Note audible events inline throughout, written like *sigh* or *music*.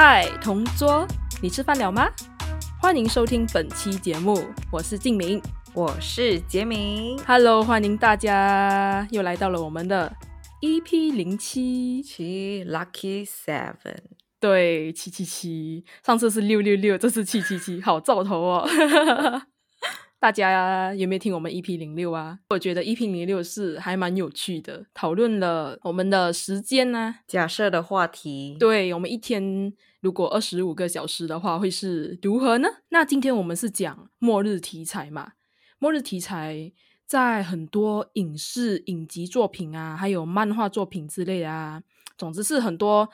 嗨，同桌，你吃饭了吗？欢迎收听本期节目，我是静明，我是杰明。Hello，欢迎大家又来到了我们的 EP 零七，七 Lucky Seven，对，七七七，上次是六六六，这次七七七，好兆头哦。大家有没有听我们 EP 零六啊？我觉得 EP 零六是还蛮有趣的，讨论了我们的时间呢、假设的话题，对我们一天如果二十五个小时的话，会是如何呢？那今天我们是讲末日题材嘛？末日题材在很多影视、影集作品啊，还有漫画作品之类啊，总之是很多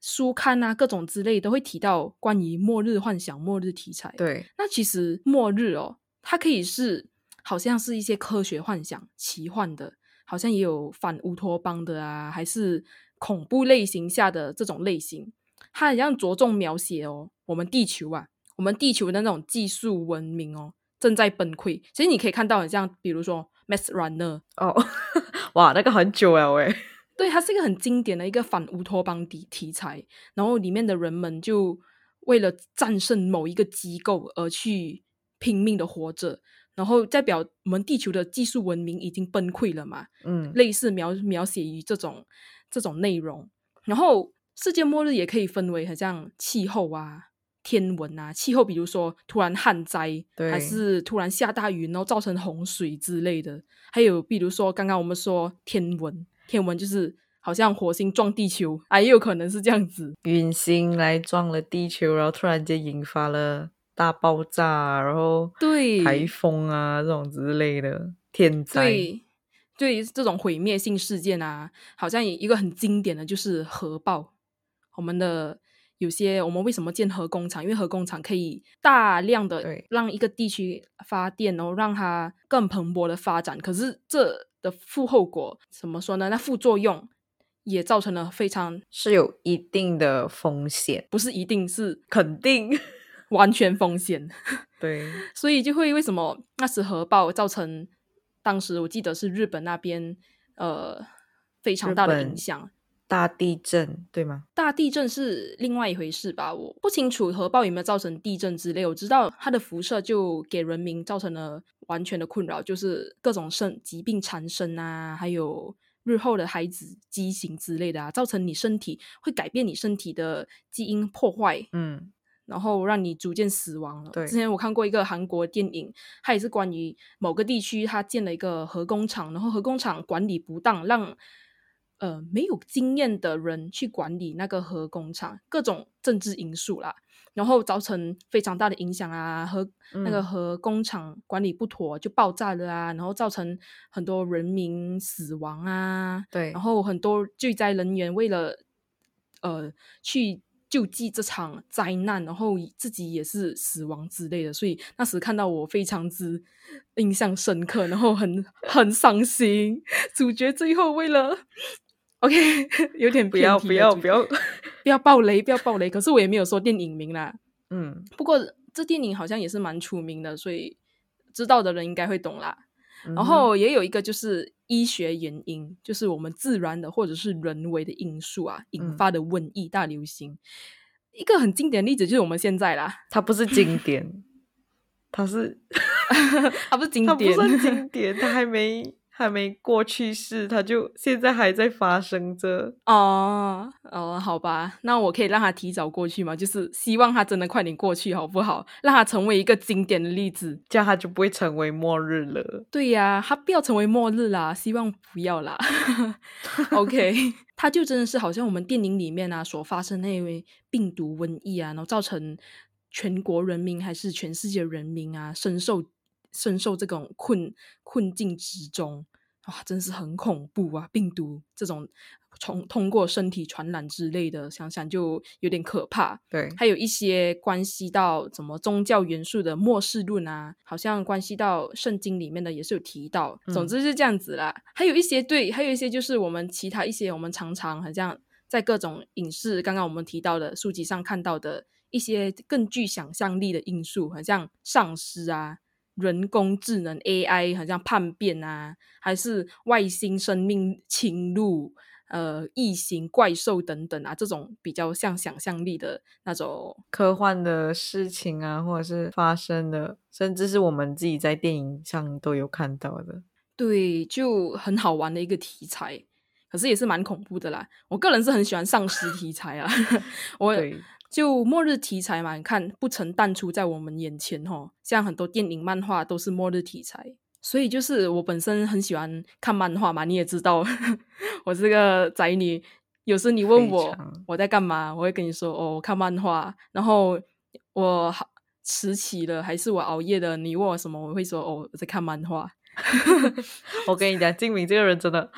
书刊啊，各种之类都会提到关于末日幻想、末日题材。对，那其实末日哦，它可以是好像是一些科学幻想、奇幻的，好像也有反乌托邦的啊，还是恐怖类型下的这种类型，它好像着重描写哦，我们地球啊，我们地球的那种技术文明哦正在崩溃。其实你可以看到，很像比如说《Mass Runner》，哦，*laughs* 哇，那个很久了喂，*laughs* 对，它是一个很经典的一个反乌托邦题题材，然后里面的人们就为了战胜某一个机构而去拼命的活着，然后代表我们地球的技术文明已经崩溃了嘛，嗯，类似描描写于这种这种内容。然后世界末日也可以分为很像气候啊、天文啊，气候比如说突然旱灾，对还是突然下大雨，然后造成洪水之类的。还有比如说刚刚我们说天文，天文就是好像火星撞地球，啊，也有可能是这样子。陨星来撞了地球，然后突然间引发了大爆炸，然后对台风啊这种之类的天灾，对对，这种毁灭性事件啊，好像一个很经典的就是核爆。我们的有些我们为什么建核工厂？因为核工厂可以大量的让一个地区发电，然后让它更蓬勃的发展。可是这的负后果怎么说呢？那副作用也造成了非常是有一定的风险，不是一定是肯定，完全风险。*laughs* 对，所以就会为什么那时核爆造成当时我记得是日本那边呃非常大的影响。大地震对吗？大地震是另外一回事吧，我不清楚核爆有没有造成地震之类。我知道它的辐射就给人民造成了完全的困扰，就是各种生疾病缠身啊，还有日后的孩子畸形之类的啊，造成你身体会改变你身体的基因破坏，嗯，然后让你逐渐死亡了。对。之前我看过一个韩国电影，它也是关于某个地区，它建了一个核工厂，然后核工厂管理不当，让呃没有经验的人去管理那个核工厂，各种政治因素啦，然后造成非常大的影响啊，核那个嗯。核工厂管理不妥就爆炸了啊，然后造成很多人民死亡啊，对。然，后很多救灾人员为了呃去救济这场灾难，然后自己也是死亡之类的，所以那时看到我非常之印象深刻，然后很很伤心。主角最后为了 OK *laughs* 有点不要不要不要，不要爆 *laughs* 雷，不要爆雷。可是我也没有说电影名啦，嗯，不过这电影好像也是蛮出名的，所以知道的人应该会懂啦。嗯然后也有一个就是医学原因，就是我们自然的或者是人为的因素啊引嗯。发的瘟疫大流行。一个很经典的例子就是我们现在啦，它不是经 *laughs* 典，它是 *laughs* 它不是经它不典，算经。典，它还没还没过去式，它就现在还在发生着。哦哦，好吧，那我可以让它提早过去嘛，就是希望它真的快点过去，好不好？让它成为一个经典的例子。这样它就不会成为末日了。对呀、它不要成为末日啦，希望不要啦。OK，*laughs* *laughs* 它就真的是好像我们电影里面啊所发生那位病毒瘟疫啊，然后造成全国人民还是全世界人民啊深受深受这种困困境之中。哇，真是很恐怖啊！病毒这种从通过身体传染之类的，想想就有点可怕。对，还有一些关系到什么宗教元素的末世论啊，好像关系到圣经里面的也是有提到。总嗯之是这样子啦。还有一些对，还有一些就是我们其他一些我们常常好像在各种影视，刚刚我们提到的书籍上看到的一些更具想象力的因素，好像丧尸啊。人工智能 AI 好像叛变啊，还是外星生命侵入，呃异形、怪兽等等啊，这种比较像想象力的那种科幻的事情啊，或者是发生的，甚至是我们自己在电影上都有看到的。对，就很好玩的一个题材，可是也是蛮恐怖的啦。我个人是很喜欢丧尸题材啊，*laughs* 我就末日题材嘛，你看不曾淡出在我们眼前哈。像很多电影、漫画都是末日题材，所以就是我本身很喜欢看漫画嘛。你也知道，*laughs* 我是个宅女，有时你问我我在干嘛，我会跟你说哦，我看漫画。然后我迟起了还是我熬夜的，你问我什么，我会说哦，我在看漫画。*laughs* 我跟你讲，静敏这个人真的，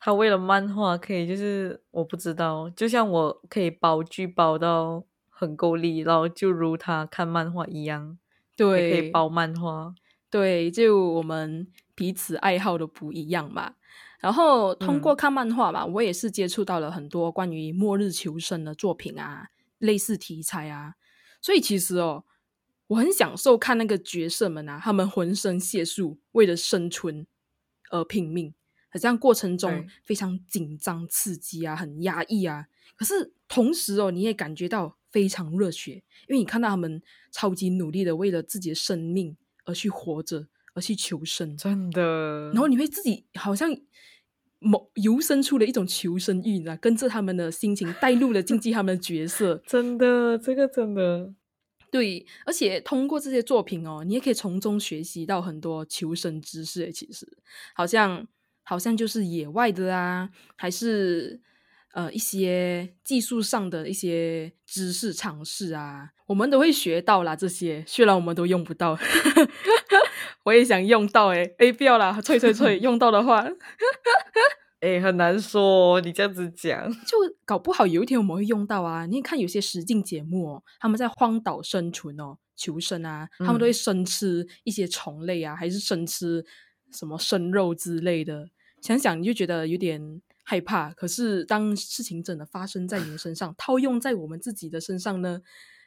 他为了漫画可以，就是我不知道，就像我可以煲剧煲到很够力，然后就如他看漫画一样，对，可以包漫画，对，就我们彼此爱好的不一样嘛。然后通过看漫画嘛，我也是接触到了很多关于末日求生的作品啊，类似题材啊，所以其实哦。我很享受看那个角色们啊，他们浑身解数，为了生存而拼命，好像过程中非常紧张刺激啊，很压抑啊。可是同时哦，你也感觉到非常热血，因为你看到他们超级努力的为了自己的生命而去活着，而去求生，真的。然后你会自己好像某由生出了一种求生欲，你知道，跟着他们的心情带入了进去他们的角色，*laughs* 真的，这个真的。对，而且通过这些作品哦，你也可以从中学习到很多求生知识。其实，好像好像就是野外的啊，还是呃一些技术上的一些知识尝试啊，我们都会学到啦。这些虽然我们都用不到，*laughs* 我也想用到哎哎，不要啦，脆脆脆，*laughs* 用到的话。哎，很难说，你这样子讲，就搞不好有一天我们会用到啊！你看有些实境节目哦，他们在荒岛生存哦，求生啊，他们都会生吃一些虫类啊，还是生吃什么生肉之类的。想想你就觉得有点害怕。可是当事情真的发生在你们身上，套用在我们自己的身上呢，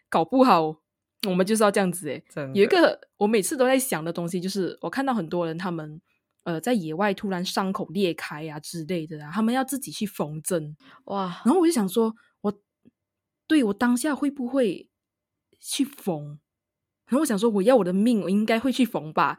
搞不好我们就是要这样子哎。有一个我每次都在想的东西，就是我看到很多人他们。呃，在野外突然伤口裂开呀之类的啊，他们要自己去缝针哇。然后我就想说，我对我当下会不会去缝？然后我想说，我要我的命，我应该会去缝吧，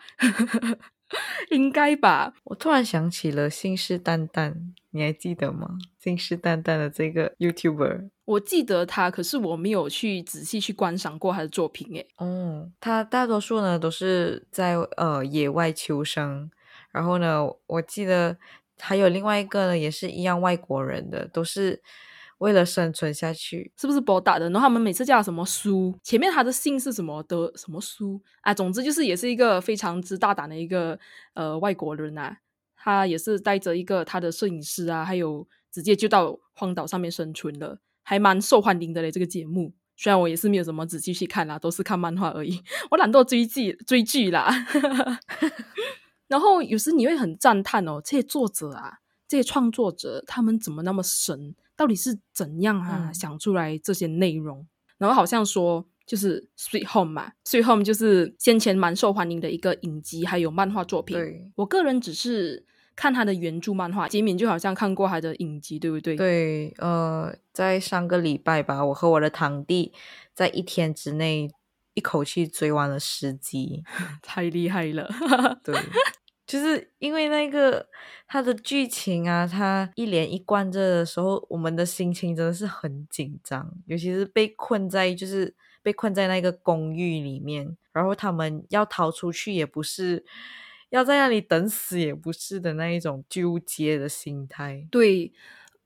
*laughs* 应该吧。我突然想起了信誓旦旦，你还记得吗？信誓旦旦的这个 YouTuber，我记得他，可是我没有去仔细去观赏过他的作品。诶，哦，他大多数呢都是在呃野外求生。然后呢，我记得还有另外一个呢，也是一样外国人的，都是为了生存下去，是不是博大的？然后他们每次叫什么苏，前面他的姓是什么的什么苏啊？总之就是也是一个非常之大胆的一个呃外国人啊，他也是带着一个他的摄影师啊，还有直接就到荒岛上面生存了，还蛮受欢迎的嘞。这个节目虽然我也是没有什么仔细去看啦，都是看漫画而已，我懒惰追剧追剧啦。*laughs* 然后有时你会很赞叹哦，这些作者啊，这些创作者，他们怎么那么神？到底是怎样啊想出来这些内容？然后好像说就是《Sweet Home》嘛，《Sweet Home》就是先前蛮受欢迎的一个影集，还有漫画作品。对，我个人只是看他的原著漫画，杰敏就好像看过他的影集，对不对？对，呃，在上个礼拜吧，我和我的堂弟在一天之内一口气追完了十集，*laughs* 太厉害了。对。就是因为那个它的剧情啊，它一连一贯着的时候，我们的心情真的是很紧张，尤其是被困在就是被困在那个公寓里面，然后他们要逃出去也不是，要在那里等死也不是的那一种纠结的心态。对。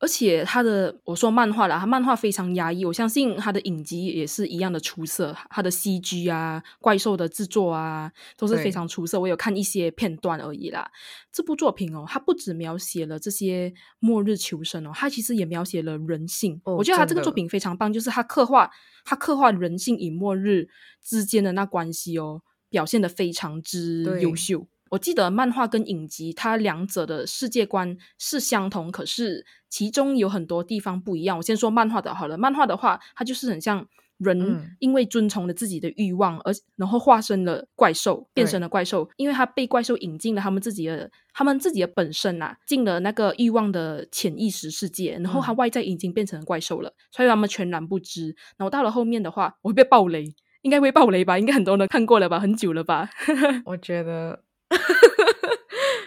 而且他的我说漫画啦，他漫画非常压抑，我相信他的影集也是一样的出色。他的 CG 啊，怪兽的制作啊，都是非常出色。我有看一些片段而已啦。这部作品哦，它不只描写了这些末日求生哦，它其实也描写了人性。我觉得他这个作品非常棒，就是他刻画他刻画人性与末日之间的那关系哦，表现的非常之优秀。我记得漫画跟影集，它两者的世界观是相同，可是其中有很多地方不一样。我先说漫画的好了，漫画的话，它就是很像人嗯因为遵从了自己的欲望，而然后化身了怪兽，变成了怪兽，因为他被怪兽引进了他们自己的他们自己的本身呐、进了那个欲望的潜意识世界，然后他嗯外在已经变成了怪兽了，所以他们全然不知。然后到了后面的话，我会被暴雷。应该会爆雷吧？应该很多人看过了吧？很久了吧？*laughs* 我觉得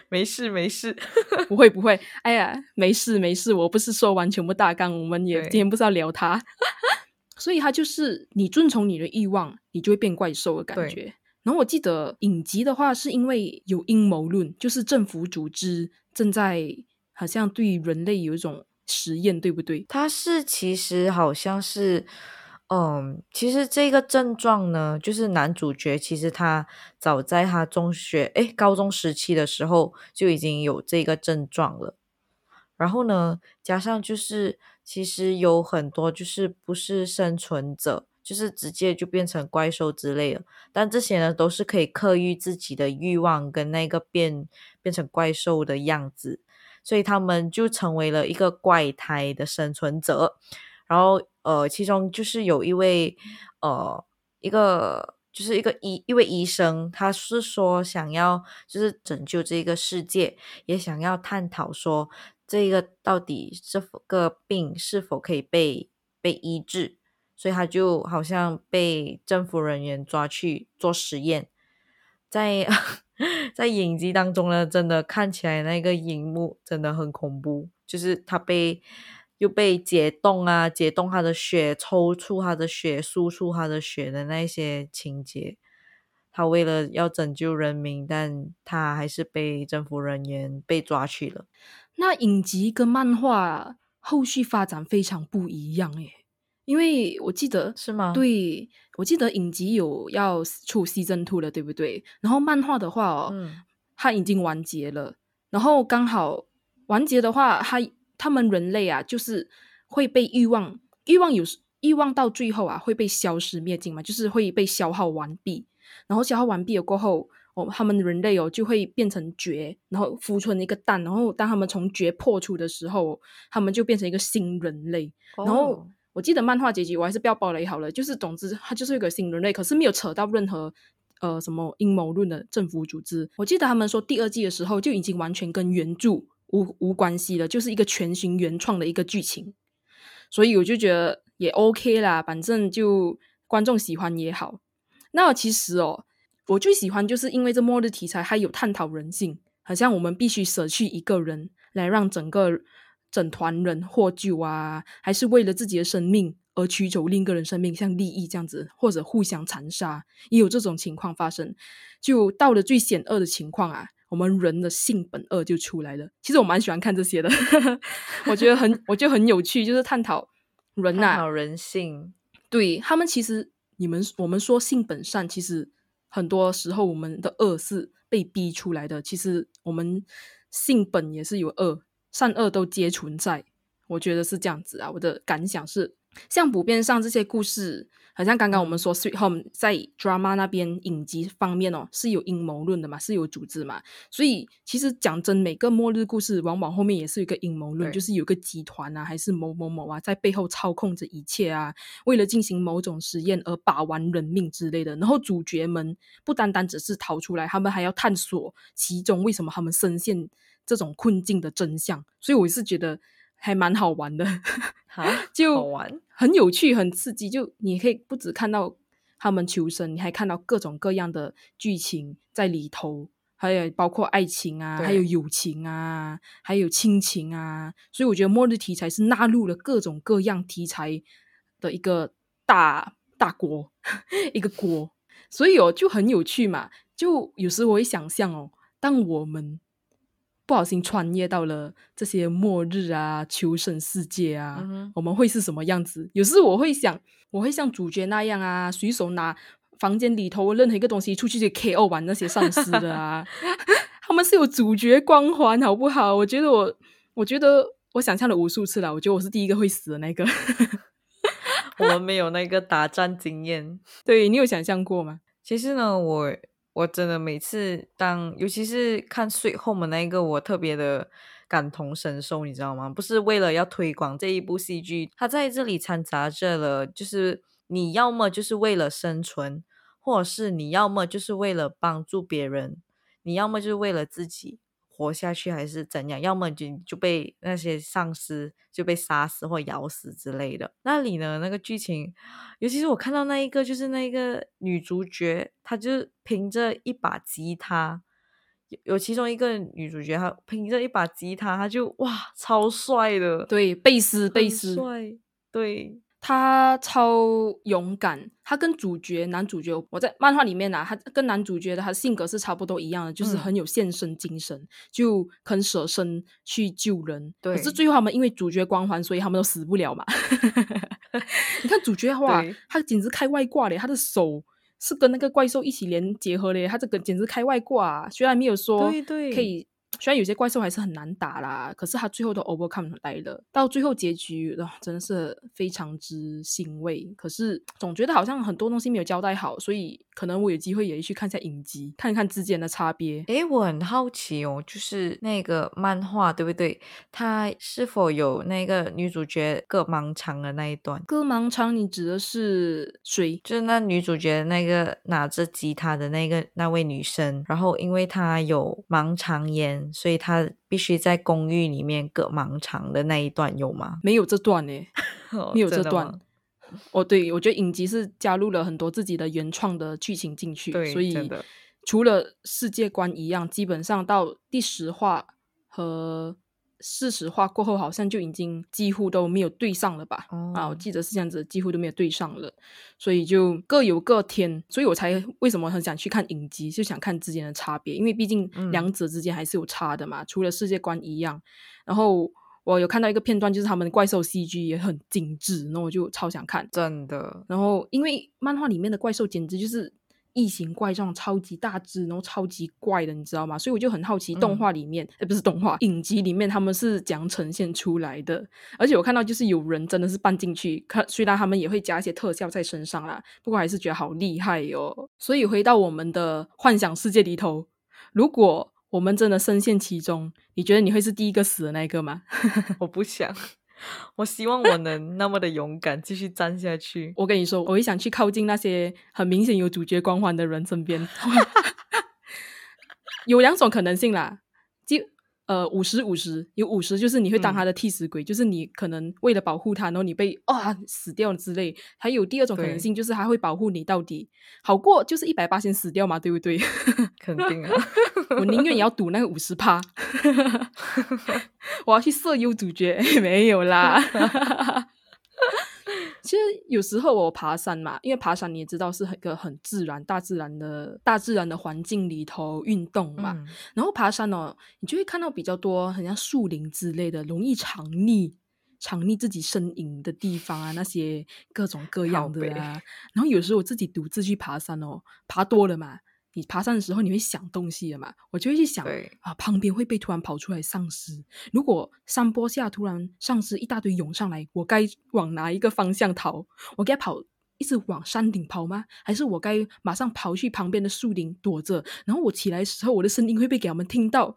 没事没事。不会不会，哎呀，没事没事，我不是说完全部大纲，我们也对今天不是要聊它，*laughs* 所以它就是你遵从你的欲望，你就会变怪兽的感对觉。然后我记得影集的话，是因为有阴谋论，就是政府组织正在好像对人类有一种实验，对不对？它是其实好像是，嗯，其实这个症状呢，就是男主角其实他早在他中学诶高中时期的时候就已经有这个症状了。然后呢，加上就是其实有很多就是不是生存者，就是直接就变成怪兽之类的。但这些呢，都是可以克制自己的欲望跟那个变变成怪兽的样子，所以他们就成为了一个怪胎的生存者。然后呃，其中就是有一位呃一个就是一个医一位医生，他是说想要就是拯救这个世界，也想要探讨说这个到底这个病是否可以被被医治，所以他就好像被政府人员抓去做实验，在 *laughs* 在影集当中呢，真的看起来那个荧幕真的很恐怖，就是他被又被解冻啊，解冻他的血，抽出他的血，输出他的血的那些情节。他为了要拯救人民，但他还是被政府人员被抓去了。那影集跟漫画后续发展非常不一样诶，因为我记得是吗对，我记得影集有要出 season two 了，对不对？然后漫画的话哦，嗯它已经完结了，然后刚好完结的话，它他们人类啊，就是会被欲望，欲望有欲望到最后啊会被消失灭尽嘛，就是会被消耗完毕。然后消耗完毕了过后，哦，他们人类哦就会变成绝，然后孵出一个蛋，然后当他们从绝破出的时候，他们就变成一个新人类。然后哦我记得漫画结局，我还是不要暴雷好了。就是总之，他就是一个新人类，可是没有扯到任何呃什么阴谋论的政府组织。我记得他们说第二季的时候就已经完全跟原著无无关系了，就是一个全新原创的一个剧情。所以我就觉得也 OK 啦，反正就观众喜欢也好。那其实哦，我最喜欢就是因为这末日题材，还有探讨人性，好像我们必须舍去一个人来让整个整团人获救啊，还是为了自己的生命而取走另一个人生命，像利益这样子，或者互相残杀，也有这种情况发生。就到了最险恶的情况啊，我们人的性本恶就出来了。其实我蛮喜欢看这些的，*laughs* 我觉得很，我觉得很有趣，就是探讨人呐、探讨人性，对他们其实，你们我们说性本善，其实很多时候我们的恶是被逼出来的。其实我们性本也是有恶，善恶都皆存在。我觉得是这样子啊，我的感想是，像普遍上这些故事，好像刚刚我们说《Sweet Home》在 drama 那边影集方面哦，是有阴谋论的嘛，是有组织嘛，所以其实讲真，每个末日故事往往后面也是有一个阴谋论，就是有个集团啊，还是某某某啊，在背后操控着一切啊，为了进行某种实验而把玩人命之类的。然后主角们不单单只是逃出来，他们还要探索其中为什么他们深陷这种困境的真相。所以我是觉得还蛮好玩的，*laughs* 哈，就好玩，很有趣、很刺激。就你可以不只看到他们求生，你还看到各种各样的剧情在里头。还有包括爱情啊，对还有友情啊，还有亲情啊，所以我觉得末日题材是纳入了各种各样题材的一个大大锅，*laughs* 一个锅，所以哦就很有趣嘛。就有时我会想象哦，当我们不小心穿越到了这些末日啊、求生世界啊，嗯我们会是什么样子？有时我会想，我会像主角那样啊，随手拿房间里头任何一个东西出去就 KO 完那些丧尸的啊，*laughs* 他们是有主角光环，好不好？我觉得我，我觉得我想象了无数次了，我觉得我是第一个会死的那个。*laughs* 我们没有那个打战经验。*laughs* 对你有想象过吗？其实呢，我我真的每次当，尤其是看《睡 Home》那一个，我特别的感同身受，你知道吗？不是为了要推广这一部戏剧，它在这里掺杂着了，就是你要么就是为了生存，或者是你要么就是为了帮助别人，你要么就是为了自己活下去，还是怎样？要么就就被那些丧尸就被杀死或咬死之类的。那里呢，那个剧情，尤其是我看到那一个，就是那个女主角，她就是凭着一把吉他。有有其中一个女主角，她凭着一把吉他，她就哇超帅的，对，贝斯贝斯，帅，对，他超勇敢。他跟主角男主角，我在漫画里面啊，他跟男主角的他性格是差不多一样的，就是嗯很有献身精神，就肯舍身去救人。对可是最后他们因为主角光环，所以他们都死不了嘛。*laughs* 你看主角的话，他简直开外挂嘞，他的手。是跟那个怪兽一起连结合的，他这个简直开外挂、啊。虽然没有说可以虽然有些怪兽还是很难打啦，可是他最后都 overcome 来了。到最后结局，啊、真的是非常之欣慰。可是总觉得好像很多东西没有交代好，所以可能我有机会也去看一下影集，看一看之间的差别。诶，我很好奇哦，就是那个漫画对不对？它是否有那个女主角各盲肠的那一段？割盲肠，你指的是谁？就是那女主角那个拿着吉他的那个那位女生，然后因为她有盲肠炎，所以她必须在公寓里面割盲肠的那一段有吗？没有这段呢、*laughs* 没有这段。哦，对，我觉得影集是加入了很多自己的原创的剧情进去，所以除了世界观一样，基本上到第十话和四十话过后，好像就已经几乎都没有对上了吧？啊，我哦记得是这样子，几乎都没有对上了，所以就各有各天，所以我才为什么很想去看影集，就想看之间的差别，因为毕竟嗯两者之间还是有差的嘛，除了世界观一样，然后。我有看到一个片段，就是他们怪兽 CG 也很精致，那我就超想看。真的，然后因为漫画里面的怪兽简直就是异形怪状，超级大只，然后超级怪的，你知道吗？所以我就很好奇，动嗯画里面，呃、不是动画，影集里面他们是怎样呈现出来的？而且我看到就是有人真的是搬进去，看虽然他们也会加一些特效在身上啦，不过还是觉得好厉害哟、所以回到我们的幻想世界里头，如果我们真的深陷其中，你觉得你会是第一个死的那一个吗？*laughs* 我不想，*laughs* 我希望我能那么的勇敢，继续站下去。*laughs* 我跟你说，我会想去靠近那些很明显有主角光环的人身边。有两种可能性啦，就呃五十五十，有五十就是你会当他的替死鬼，就是你可能为了保护他，然后你被啊死掉了之类。还有第二种可能性就是他会保护你到底，好过就是一百八先死掉嘛，对不对？*laughs* 肯定啊，我宁愿也要赌那个五十趴，*laughs* 我要去色诱主角，*laughs* 没有啦。其实有时候我爬山嘛，因为爬山你也知道是一个很自然、大自然的大自然的环境里头运动嘛。嗯然后爬山哦，你就会看到比较多很像树林之类的，容易藏匿、藏匿自己身影的地方啊，那些各种各样的啊。然后有时候我自己独自去爬山哦，爬多了嘛，你爬山的时候你会想东西的嘛，我就会去想啊，旁边会被突然跑出来丧尸，如果山坡下突然丧尸一大堆涌上来，我该往哪一个方向逃？我该跑一直往山顶跑吗？还是我该马上跑去旁边的树林躲着？然后我起来的时候，我的声音会被给他们听到。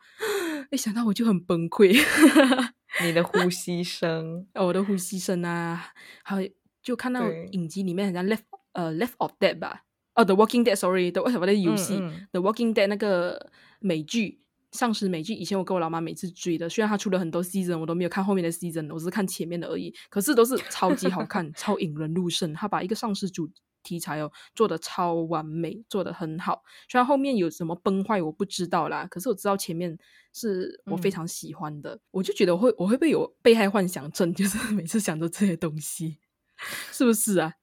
一想到我就很崩溃，*laughs* 你的呼吸声，我的呼吸声啊，还有就看到影集里面好像 Left 呃 Left of Dead 吧，哦 The Walking Dead，sorry，The 为什么的游戏、The Walking Dead 那个美剧。丧尸美剧以前我跟我老妈每次追的，虽然它出了很多 season，我都没有看后面的 season，我只是看前面的而已。可是都是超级好看，*laughs* 超引人入胜。他把一个丧尸主题材哦做的超完美，做的很好。虽然后面有什么崩坏我不知道啦，可是我知道前面是我非嗯常喜欢的。我就觉得我会我会不会有被害幻想症，就是每次想着这些东西，*laughs* 是不是啊？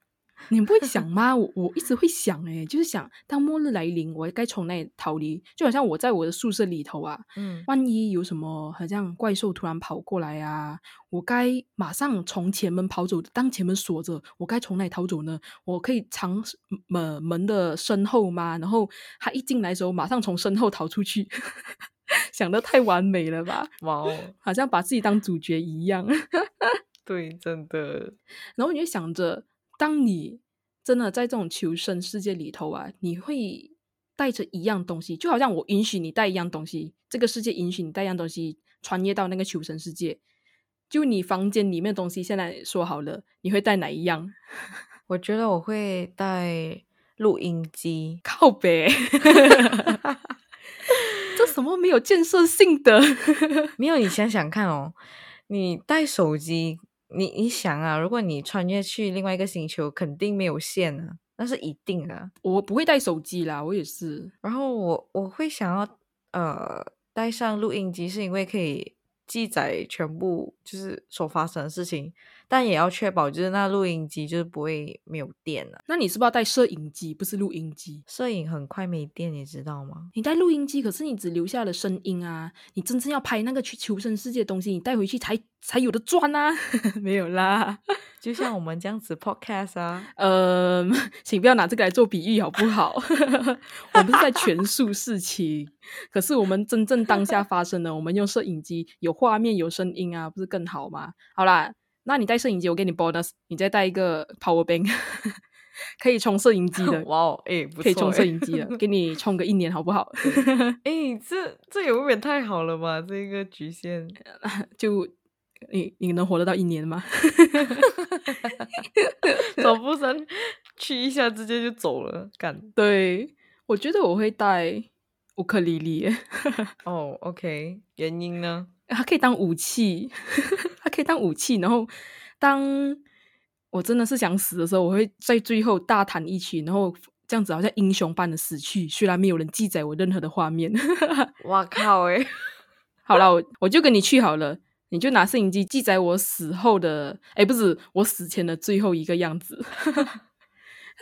你不会想吗？我我一直会想、欸，就是想当末日来临，我该从哪里逃离？就好像我在我的宿舍里头啊，嗯，万一有什么好像怪兽突然跑过来啊，我该马上从前门跑走。当前门锁着，我该从哪里逃走呢？我可以藏门门的身后吗？然后他一进来的时候，马上从身后逃出去。*laughs* 想的太完美了吧？哇哦，好像把自己当主角一样。*laughs* 对，真的，然后你就想着，当你真的在这种求生世界里头啊，你会带着一样东西，就好像我允许你带一样东西，这个世界允许你带一样东西穿越到那个求生世界。就你房间里面的东西，现在说好了，你会带哪一样？*laughs* 我觉得我会带录音机，靠北，*laughs* 这什么没有建设性的？没有，你想想看哦，你带手机，你你想啊，如果你穿越去另外一个星球，肯定没有线啊，那是一定的。我不会带手机啦，我也是。然后我我会想要呃带上录音机，是因为可以记载全部就是所发生的事情。但也要确保，就是那录音机就是不会没有电了。那你是不是要带摄影机，不是录音机？摄影很快没电，你知道吗？你带录音机，可是你只留下了声音啊！你真正要拍那个去求生世界的东西，你带回去才才有的赚啊！*laughs* 没有啦，*laughs* 就像我们这样子 podcast 啊。呃，*laughs* 请不要拿这个来做比喻好不好？我们是在全述事情，可是我们真正当下发生的，我们用摄影机有画面有声音啊，不是更好吗？好啦。那你带摄影机，我给你 bonus，你再带一个 power bank，可以充摄影机的。哇哦，哎，可以充摄影机的，*laughs* *laughs* 给你充个一年好不好？哎，这这也未免太好了吧？这个局限，*laughs* 就你你能活得到一年吗？走不成，去一下直接就走了。干，对我觉得我会带乌克丽丽。哦，OK，原因呢？它可以当武器。*laughs* 它可以当武器，然后当我真的是想死的时候，我会在最后大弹一曲，然后这样子好像英雄般的死去。虽然没有人记载我任何的画面，*laughs* 我靠！哎，好了，我我就跟你去好了，你就拿摄影机记载我死后的，哎，不是我死前的最后一个样子。*laughs*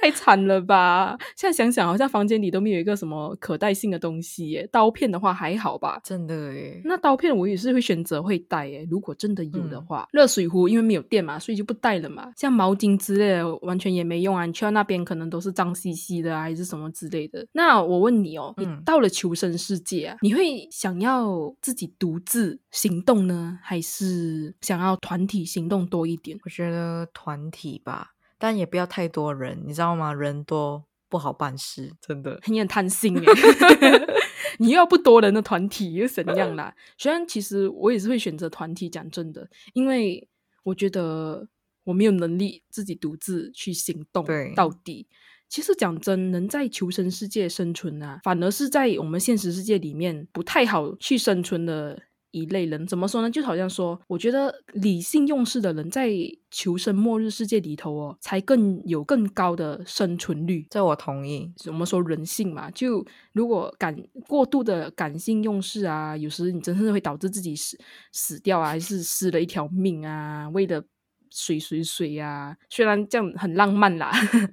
太惨了吧！现在想想，好像房间里都没有一个什么可带性的东西耶。刀片的话还好吧？真的诶。那刀片我也是会选择会带诶。如果真的有的话，热水壶因为没有电嘛，所以就不带了嘛。像毛巾之类的，完全也没用啊。你去到那边可能都是脏兮兮的啊，还是什么之类的。那我问你哦，你到了求生世界啊，你会想要自己独自行动呢，还是想要团体行动多一点？我觉得团体吧。但也不要太多人，你知道吗？人多不好办事，真的。你 *laughs* 很贪心耶 *laughs* *laughs* 你要不多人的团体又怎样啦？虽然其实我也是会选择团体，讲真的，因为我觉得我没有能力自己独自去行动到底。其实讲真，能在求生世界生存啊，反而是在我们现实世界里面不太好去生存的。一类人怎么说呢？就好像说，我觉得理性用事的人在求生末日世界里头哦，才更有更高的生存率。这我同意。我们说人性嘛，就如果感过度的感性用事啊，有时你真是会导致自己死死掉啊，还是失了一条命啊？为了水水水呀，虽然这样很浪漫啦，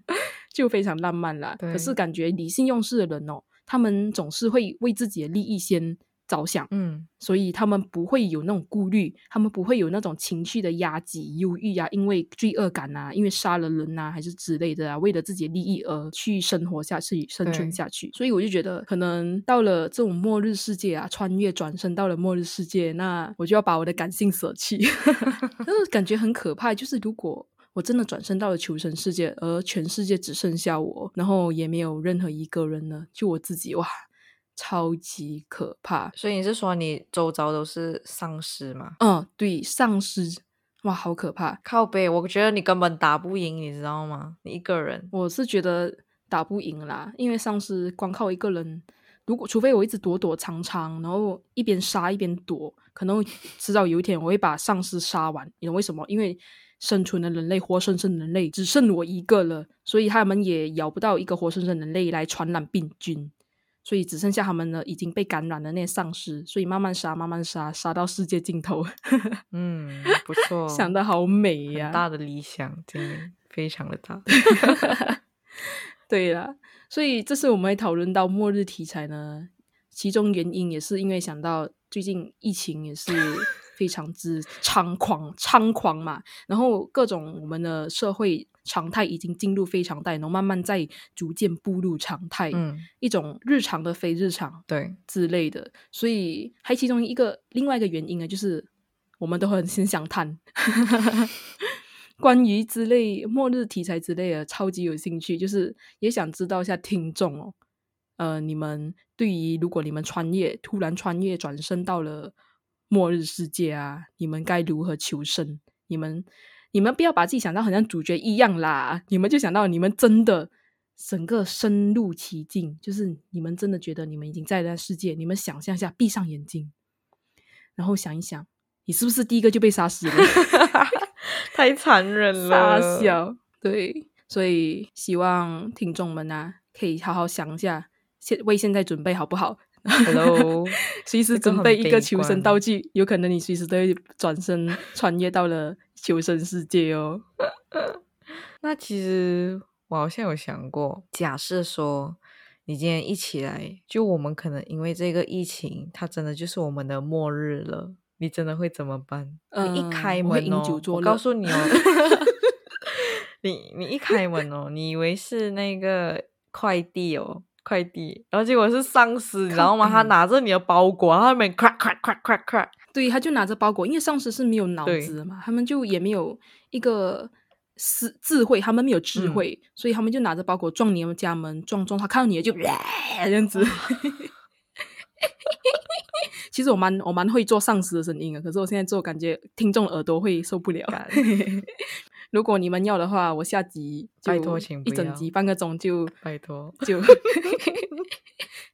*laughs* 就非常浪漫啦。可是感觉理性用事的人哦，他们总是会为自己的利益先。着想，嗯，所以他们不会有那种顾虑，他们不会有那种情绪的压挤、忧郁啊，因为罪恶感啊，因为杀了人啊，还是之类的啊，为了自己的利益而去生活下去、生存下去。所以我就觉得，可能到了这种末日世界啊，穿越转身到了末日世界，那我就要把我的感性舍弃，*laughs* 就是感觉很可怕。就是如果我真的转身到了求生世界，而全世界只剩下我，然后也没有任何一个人了，就我自己哇。超级可怕，所以你是说你周遭都是丧尸吗？嗯，对，丧尸，哇，好可怕！靠背，我觉得你根本打不赢，你知道吗？你一个人，我是觉得打不赢啦，因为丧尸光靠一个人，如果除非我一直躲躲藏藏，然后一边杀一边躲，可能迟早有一天我会把丧尸杀完。你懂为什么？因为生存的人类，活生生的人类只剩我一个了，所以他们也咬不到一个活生生人类来传染病菌。所以只剩下他们呢，已经被感染的那些丧尸，所以慢慢杀，慢慢杀，杀到世界尽头。*laughs* 嗯，不错，想的好美呀，大的理想，真的非常的大。*laughs* *laughs* 对了，所以这次我们会讨论到末日题材呢，其中原因也是因为想到最近疫情也是。非常之猖狂，猖狂嘛，然后各种我们的社会常态已经进入非常态，然后慢慢在逐渐步入常态，嗯，一种日常的非日常，对之类的，所以还其中一个另外一个原因呢，就是我们都很很想谈关于之类末日题材之类的，超级有兴趣，就是也想知道一下听众哦，呃，你们对于如果你们穿越突然穿越转身到了。末日世界啊！你们该如何求生？你们你们不要把自己想到好像主角一样啦，你们就想到你们真的整个深入其境，就是你们真的觉得你们已经在那世界，你们想象一下，闭上眼睛，然后想一想，你是不是第一个就被杀死了？*laughs* 太残忍傻了。笑，对，所以希望听众们啊，可以好好想一下，现为现在准备好不好？Hello，*laughs* 随时准备一个求生道具，有可能你随时都会转身穿越到了求生世界哦。*laughs* 那其实我好像有想过，假设说你今天一起来，就我们可能因为这个疫情，它真的就是我们的末日了，你真的会怎么办？你一嗯开门哦，我告诉你哦，*laughs* 你你一开门哦，你以为是那个快递哦。快递，然后结果是丧尸，你知道吗？他拿着你的包裹，然后他们 crack crack crack crack crack，对，他就拿着包裹，因为丧尸是没有脑子的嘛，他们就也没有一个思智慧，他们没有智嗯慧，所以他们就拿着包裹撞你们家门，撞撞他看到你的就 *laughs* 这样子。*laughs* 其实我蛮我蛮会做丧尸的声音啊，可是我现在做感觉听众耳朵会受不了干。如果你们要的话，我下集就拜托请一整集半个钟就拜托。*laughs* 就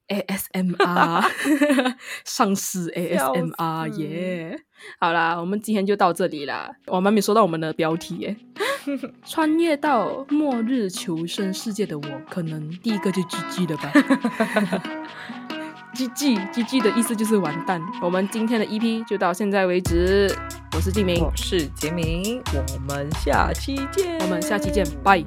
ASMR *laughs* 丧尸 ASMR 死耶好啦，我们今天就到这里啦。我们还没说到我们的标题耶，*laughs* 穿越到末日求生世界的我，可能第一个就 GG 了吧。GG GG 的意思就是完蛋。我们今天的 EP 就到现在为止，我是静明，我是杰明，我们下期见。我们下期见，拜。